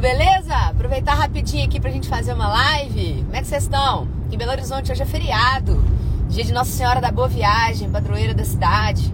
beleza? Aproveitar rapidinho aqui pra gente fazer uma live. Como é que vocês estão? Em Belo Horizonte hoje é feriado, dia de Nossa Senhora da Boa Viagem, padroeira da cidade.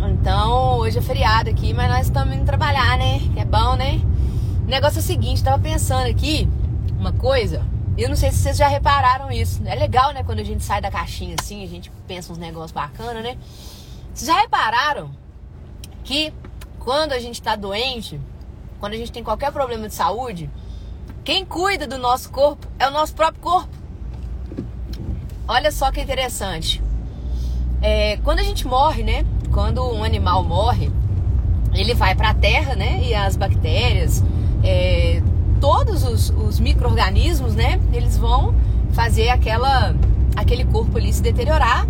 Então, hoje é feriado aqui, mas nós estamos indo trabalhar, né? É bom, né? O negócio é o seguinte, tava pensando aqui uma coisa, eu não sei se vocês já repararam isso. É legal, né? Quando a gente sai da caixinha assim, a gente pensa uns negócios bacanas, né? Vocês já repararam que quando a gente tá doente, quando a gente tem qualquer problema de saúde, quem cuida do nosso corpo é o nosso próprio corpo. Olha só que interessante. É, quando a gente morre, né? Quando um animal morre, ele vai para a terra, né? E as bactérias, é, todos os, os micro-organismos, né? Eles vão fazer aquela, aquele corpo ali se deteriorar,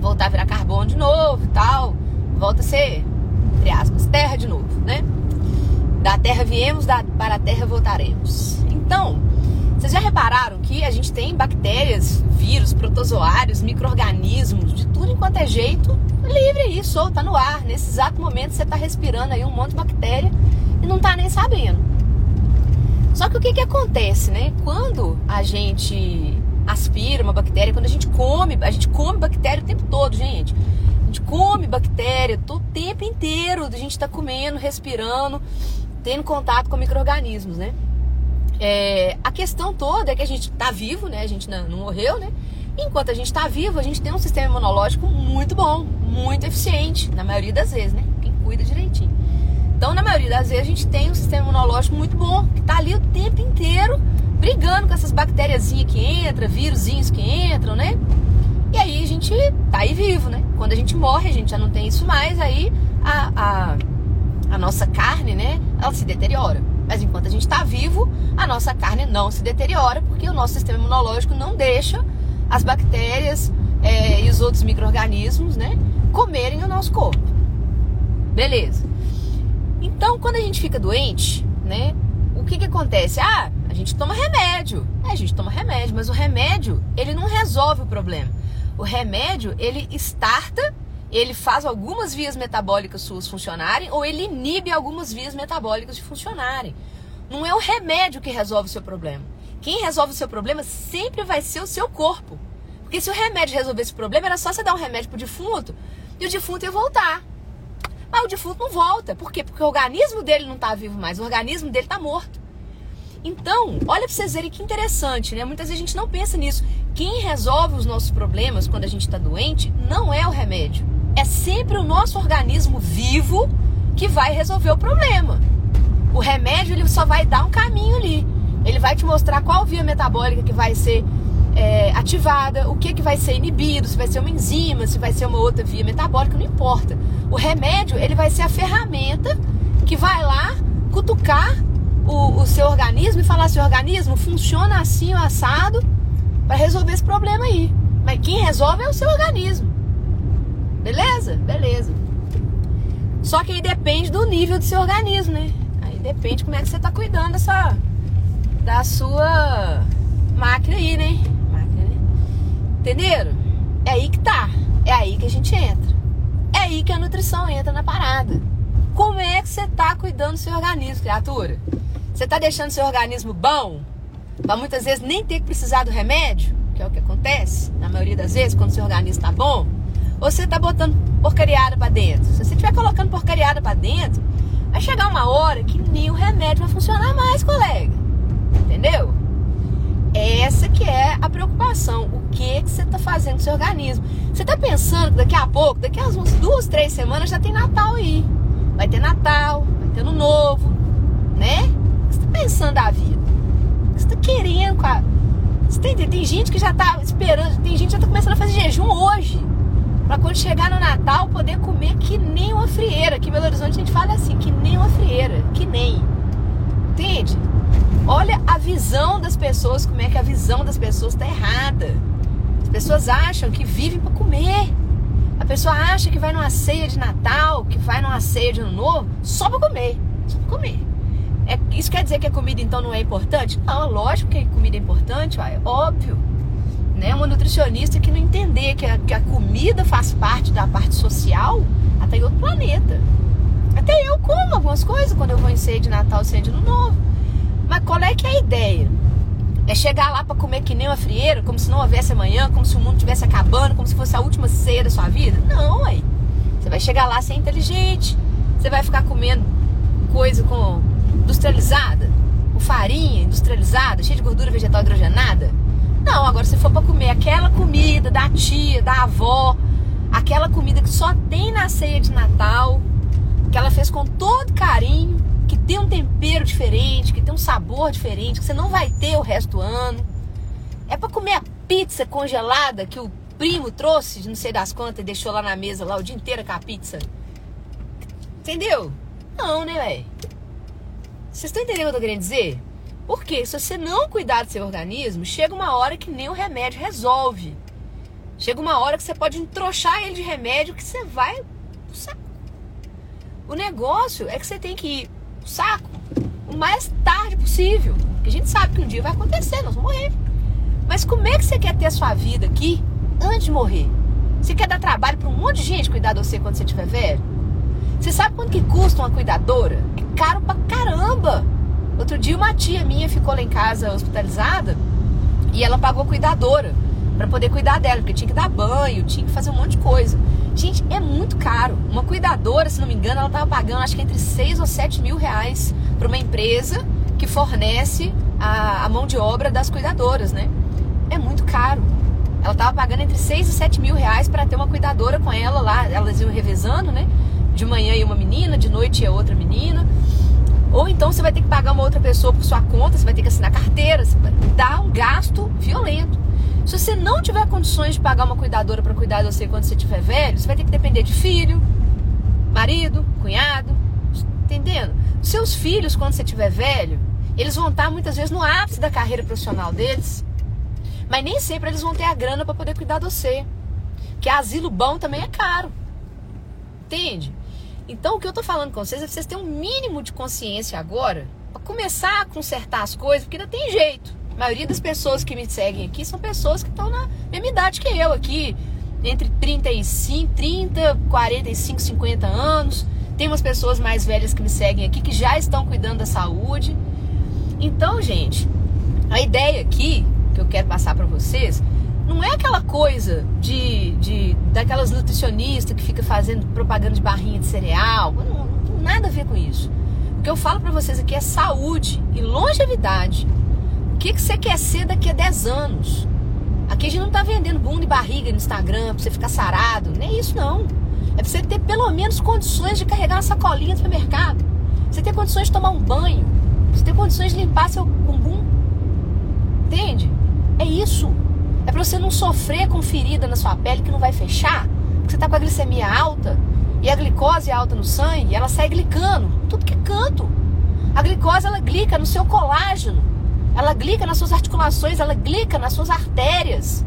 voltar a virar carbono de novo e tal, volta a ser, entre aspas, terra de novo, né? Da terra viemos, da, para a terra voltaremos. Então, vocês já repararam que a gente tem bactérias, vírus, protozoários, micro-organismos, de tudo enquanto é jeito, livre aí, solto, tá no ar. Nesse exato momento você tá respirando aí um monte de bactéria e não tá nem sabendo. Só que o que que acontece, né? Quando a gente aspira uma bactéria, quando a gente come, a gente come bactéria o tempo todo, gente. A gente come bactéria o tempo inteiro, a gente tá comendo, respirando tendo contato com micro-organismos, né? É, a questão toda é que a gente está vivo, né? A gente não, não morreu, né? Enquanto a gente está vivo, a gente tem um sistema imunológico muito bom, muito eficiente, na maioria das vezes, né? Quem cuida direitinho. Então, na maioria das vezes, a gente tem um sistema imunológico muito bom, que está ali o tempo inteiro brigando com essas bactérias que entram, vírusinhos que entram, né? E aí a gente tá aí vivo, né? Quando a gente morre, a gente já não tem isso mais, aí a, a a nossa carne, né, ela se deteriora. Mas enquanto a gente está vivo, a nossa carne não se deteriora, porque o nosso sistema imunológico não deixa as bactérias é, e os outros micro-organismos, né, comerem o nosso corpo. Beleza. Então, quando a gente fica doente, né, o que que acontece? Ah, a gente toma remédio. É, a gente toma remédio, mas o remédio, ele não resolve o problema. O remédio, ele starta ele faz algumas vias metabólicas suas funcionarem ou ele inibe algumas vias metabólicas de funcionarem. Não é o remédio que resolve o seu problema. Quem resolve o seu problema sempre vai ser o seu corpo. Porque se o remédio resolvesse o problema, era só você dar um remédio pro defunto e o defunto ia voltar. Mas o defunto não volta. Por quê? Porque o organismo dele não está vivo mais, o organismo dele está morto. Então, olha para vocês verem que interessante, né? Muitas vezes a gente não pensa nisso. Quem resolve os nossos problemas quando a gente está doente não é o remédio é sempre o nosso organismo vivo que vai resolver o problema. O remédio ele só vai dar um caminho ali. Ele vai te mostrar qual via metabólica que vai ser é, ativada, o que, que vai ser inibido, se vai ser uma enzima, se vai ser uma outra via metabólica, não importa. O remédio ele vai ser a ferramenta que vai lá cutucar o, o seu organismo e falar: seu organismo funciona assim, assado, para resolver esse problema aí. Mas quem resolve é o seu organismo. Beleza? Beleza. Só que aí depende do nível do seu organismo, né? Aí depende como é que você tá cuidando dessa, da sua máquina aí, né? Máquina, né? Entenderam? É aí que tá. É aí que a gente entra. É aí que a nutrição entra na parada. Como é que você tá cuidando do seu organismo, criatura? Você tá deixando seu organismo bom? Pra muitas vezes nem ter que precisar do remédio? Que é o que acontece, na maioria das vezes, quando seu organismo tá bom você tá botando porcariada para dentro. Se você estiver colocando porcariada para dentro, vai chegar uma hora que nem o remédio vai funcionar mais, colega. Entendeu? Essa que é a preocupação. O que, que você está fazendo com seu organismo? Você está pensando que daqui a pouco, daqui a umas duas, três semanas, já tem Natal aí. Vai ter Natal, vai ter Ano Novo, né? O que você está pensando da vida? O que você está querendo com a... Tem, tem gente que já está esperando, tem gente que já está começando a fazer jejum hoje para quando chegar no Natal poder comer que nem uma frieira. Aqui em Belo Horizonte a gente fala assim, que nem uma frieira, que nem. Entende? Olha a visão das pessoas, como é que a visão das pessoas está errada. As pessoas acham que vivem para comer. A pessoa acha que vai numa ceia de Natal, que vai numa ceia de Ano Novo, só para comer. Só pra comer. É, isso quer dizer que a comida então não é importante? Não, lógico que a comida é importante, é óbvio né? Uma nutricionista que não entender que a, que a comida faz parte da parte social, até em outro planeta. Até eu como algumas coisas quando eu vou em ceia de Natal, ceia de Ano Novo. qual é que é a ideia? É chegar lá para comer que nem uma frieira, como se não houvesse amanhã, como se o mundo estivesse acabando, como se fosse a última ceia da sua vida? Não, aí. Você vai chegar lá ser inteligente. Você vai ficar comendo coisa com industrializada, com farinha industrializada, cheia de gordura vegetal hidrogenada. Não, agora se for para comer aquela comida da tia, da avó, aquela comida que só tem na ceia de Natal, que ela fez com todo carinho, que tem um tempero diferente, que tem um sabor diferente, que você não vai ter o resto do ano. É para comer a pizza congelada que o primo trouxe de não sei das quantas e deixou lá na mesa lá o dia inteiro com a pizza. Entendeu? Não, né, velho? Vocês estão entendendo o que eu tô querendo dizer? Porque se você não cuidar do seu organismo, chega uma hora que nem o remédio resolve. Chega uma hora que você pode entrochar ele de remédio que você vai pro saco. O negócio é que você tem que ir pro saco o mais tarde possível. Porque a gente sabe que um dia vai acontecer, nós vamos morrer. Mas como é que você quer ter a sua vida aqui antes de morrer? Você quer dar trabalho para um monte de gente cuidar de você quando você estiver velho? Você sabe quanto que custa uma cuidadora? É caro pra caramba. Outro dia uma tia minha ficou lá em casa hospitalizada e ela pagou cuidadora para poder cuidar dela, porque tinha que dar banho, tinha que fazer um monte de coisa. Gente, é muito caro. Uma cuidadora, se não me engano, ela estava pagando acho que entre 6 ou 7 mil reais para uma empresa que fornece a, a, mão de obra das cuidadoras, né? É muito caro. Ela estava pagando entre 6 e 7 mil reais para ter uma cuidadora com ela lá. Elas iam revezando, né? De manhã ia uma menina, de noite ia outra menina. Ou então você vai ter que pagar uma outra pessoa por sua conta, você vai ter que assinar carteira, dá um gasto violento. Se você não tiver condições de pagar uma cuidadora para cuidar de você quando você estiver velho, você vai ter que depender de filho, marido, cunhado, entendendo? Seus filhos, quando você estiver velho, eles vão estar muitas vezes no ápice da carreira profissional deles, mas nem sempre eles vão ter a grana para poder cuidar de você. Que asilo bom também é caro. Entende? Então, o que eu tô falando com vocês é vocês terem um mínimo de consciência agora para começar a consertar as coisas, porque ainda tem jeito. A maioria das pessoas que me seguem aqui são pessoas que estão na mesma idade que eu aqui, entre 35, 30, 45, 50 anos. Tem umas pessoas mais velhas que me seguem aqui que já estão cuidando da saúde. Então, gente, a ideia aqui que eu quero passar para vocês não é aquela coisa de, de daquelas nutricionistas que fica fazendo propaganda de barrinha de cereal. Não, não tem nada a ver com isso. O que eu falo para vocês aqui é saúde e longevidade. O que, que você quer ser daqui a 10 anos? Aqui a gente não tá vendendo bunda e barriga no Instagram pra você ficar sarado. Nem isso não. É pra você ter pelo menos condições de carregar uma sacolinha no supermercado. Você ter condições de tomar um banho. Você ter condições de limpar seu bumbum. Entende? É isso. É para você não sofrer com ferida na sua pele que não vai fechar. Porque você tá com a glicemia alta e a glicose alta no sangue, ela sai glicando. Tudo que é canto. A glicose ela glica no seu colágeno. Ela glica nas suas articulações, ela glica nas suas artérias.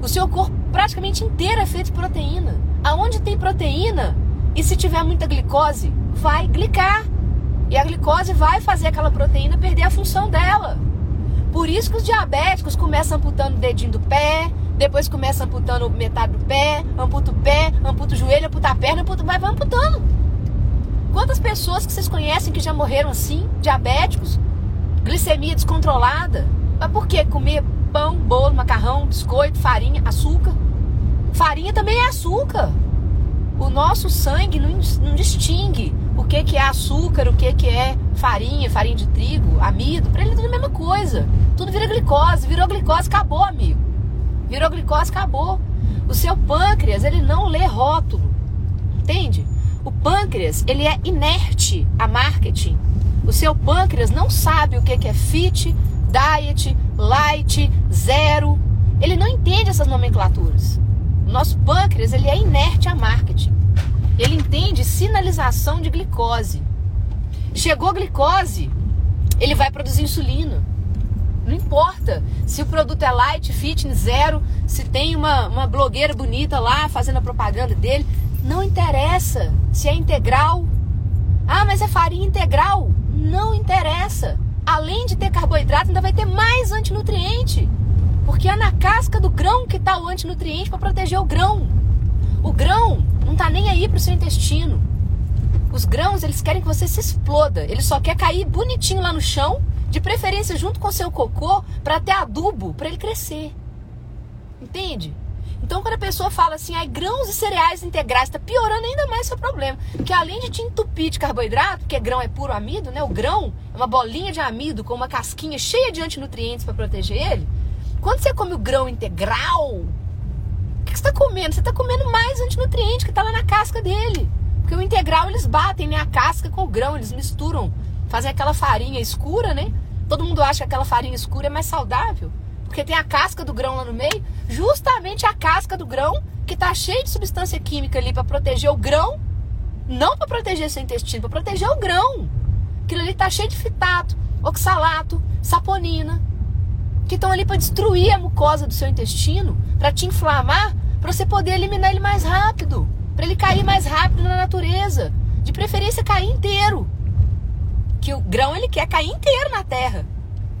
O seu corpo praticamente inteiro é feito de proteína. Aonde tem proteína e se tiver muita glicose, vai glicar. E a glicose vai fazer aquela proteína perder a função dela. Por isso que os diabéticos começam amputando o dedinho do pé, depois começam amputando metade do pé, amputa o pé, amputa o joelho, amputa a perna, amputa, vai, vai amputando. Quantas pessoas que vocês conhecem que já morreram assim, diabéticos, glicemia descontrolada? Mas por que comer pão, bolo, macarrão, biscoito, farinha, açúcar? Farinha também é açúcar. O nosso sangue não, não distingue o que, que é açúcar, o que, que é farinha, farinha de trigo, amido, para ele é tudo a mesma coisa. Tudo vira glicose, virou glicose, acabou, amigo. Virou glicose, acabou. O seu pâncreas, ele não lê rótulo. Entende? O pâncreas, ele é inerte a marketing. O seu pâncreas não sabe o que, é fit, diet, light, zero. Ele não entende essas nomenclaturas. O nosso pâncreas, ele é inerte a marketing. Ele entende sinalização de glicose. Chegou glicose, ele vai produzir insulina. Não importa se o produto é light, fitness, zero, se tem uma, uma blogueira bonita lá fazendo a propaganda dele. Não interessa se é integral. Ah, mas é farinha integral. Não interessa. Além de ter carboidrato, ainda vai ter mais antinutriente. Porque é na casca do grão que está o antinutriente para proteger o grão. O grão não tá nem aí pro seu intestino. Os grãos, eles querem que você se exploda. Ele só quer cair bonitinho lá no chão, De preferência junto com seu cocô para ter adubo para ele crescer. Entende? Então, quando a pessoa fala assim, ai, grãos e cereais integrais, está piorando ainda mais seu problema. Que além de te entupir de carboidrato, porque grão é puro amido, né? O grão é uma bolinha de amido com uma casquinha cheia de antinutrientes para proteger ele. Quando você come o grão integral, o que você está comendo? Você está comendo mais antinutriente que está lá na casca dele. Porque o integral eles batem né, a casca com o grão, eles misturam, fazem aquela farinha escura, né? Todo mundo acha que aquela farinha escura é mais saudável porque tem a casca do grão lá no meio, justamente a casca do grão que tá cheia de substância química ali para proteger o grão, não para proteger seu intestino, para proteger o grão. Aquilo ali tá cheio de fitato, oxalato, saponina, que estão ali para destruir a mucosa do seu intestino, para te inflamar, para você poder eliminar ele mais rápido, para ele cair mais rápido na natureza, de preferência cair inteiro. Que o grão ele quer cair inteiro na terra.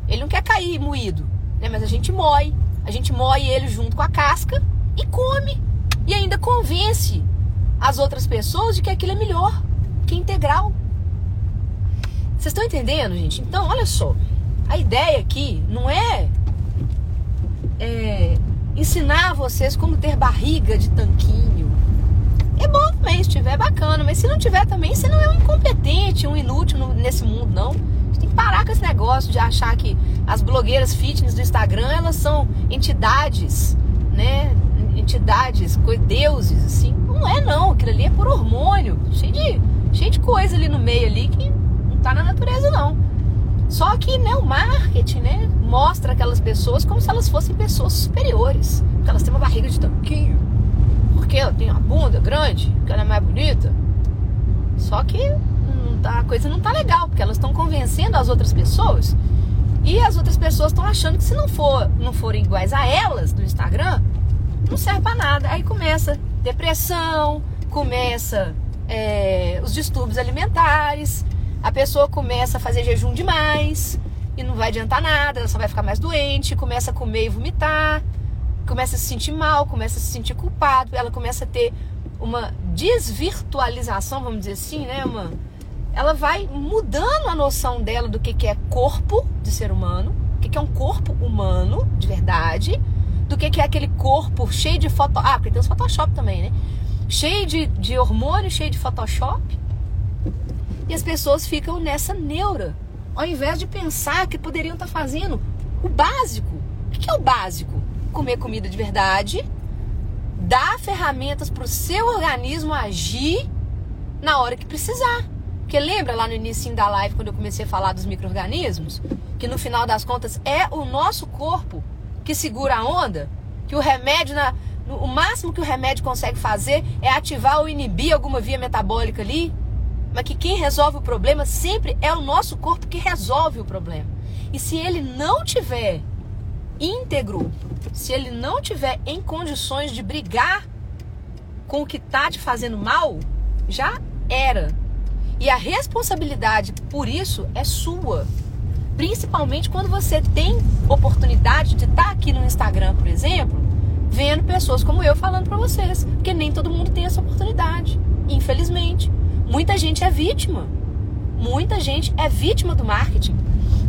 Ele não quer cair moído né? Mas a gente moe, a gente moe ele junto com a casca e come. E ainda convence as outras pessoas de que aquilo é melhor, que é integral. Vocês estão entendendo, gente? Então, olha só. A ideia aqui não é, é ensinar vocês como ter barriga de tanquinho. É bom também, se tiver, bacana. Mas se não tiver também, você não é um incompetente, um inútil nesse mundo, não tem que parar com esse negócio de achar que as blogueiras fitness do Instagram, elas são entidades, né? Entidades, deuses, assim. Não é não, aquilo ali é por hormônio, cheio de, cheio de coisa ali no meio ali que não tá na natureza não. Só que né, o marketing né, mostra aquelas pessoas como se elas fossem pessoas superiores. Porque elas têm uma barriga de tanquinho. Porque ela tem uma bunda grande, porque ela é mais bonita. Que tá, a coisa não tá legal, porque elas estão convencendo as outras pessoas e as outras pessoas estão achando que se não for não forem iguais a elas do Instagram, não serve para nada. Aí começa depressão, começa é, os distúrbios alimentares, a pessoa começa a fazer jejum demais e não vai adiantar nada, ela só vai ficar mais doente, começa a comer e vomitar, começa a se sentir mal, começa a se sentir culpado, ela começa a ter uma desvirtualização, vamos dizer assim, né? Uma, ela vai mudando a noção dela do que, que é corpo de ser humano, o que, que é um corpo humano de verdade, do que, que é aquele corpo cheio de foto. Ah, porque tem os Photoshop também, né? Cheio de, de hormônio, cheio de Photoshop. E as pessoas ficam nessa neura, ao invés de pensar que poderiam estar fazendo o básico. O que é o básico? Comer comida de verdade, dar ferramentas para o seu organismo agir na hora que precisar. Porque lembra lá no início da live, quando eu comecei a falar dos micro-organismos? Que no final das contas é o nosso corpo que segura a onda? Que o remédio, na, o máximo que o remédio consegue fazer é ativar ou inibir alguma via metabólica ali? Mas que quem resolve o problema sempre é o nosso corpo que resolve o problema. E se ele não tiver íntegro, se ele não tiver em condições de brigar com o que está te fazendo mal, já era. E a responsabilidade por isso é sua. Principalmente quando você tem oportunidade de estar tá aqui no Instagram, por exemplo, vendo pessoas como eu falando para vocês. Porque nem todo mundo tem essa oportunidade. Infelizmente. Muita gente é vítima. Muita gente é vítima do marketing.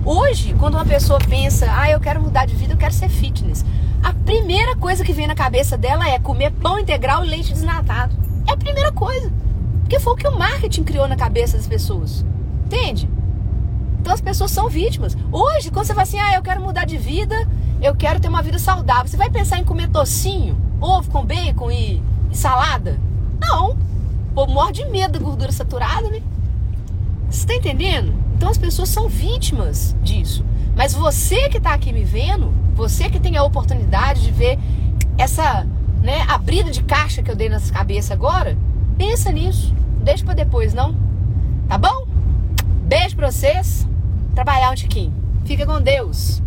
Hoje, quando uma pessoa pensa, ah, eu quero mudar de vida, eu quero ser fitness, a primeira coisa que vem na cabeça dela é comer pão integral e leite desnatado. É a primeira coisa. Porque foi o que o marketing criou na cabeça das pessoas. Entende? Então as pessoas são vítimas. Hoje, quando você fala assim, ah, eu quero mudar de vida, eu quero ter uma vida saudável, você vai pensar em comer tocinho, ovo com bacon e, e salada? Não. Pô, morre de medo da gordura saturada, né? Você está entendendo? Então as pessoas são vítimas disso. Mas você que está aqui me vendo, você que tem a oportunidade de ver essa né, abrida de caixa que eu dei nessa cabeça agora, Pensa nisso. Deixa para depois, não? Tá bom? Beijo pra vocês. Trabalhar um tiquinho. Fica com Deus.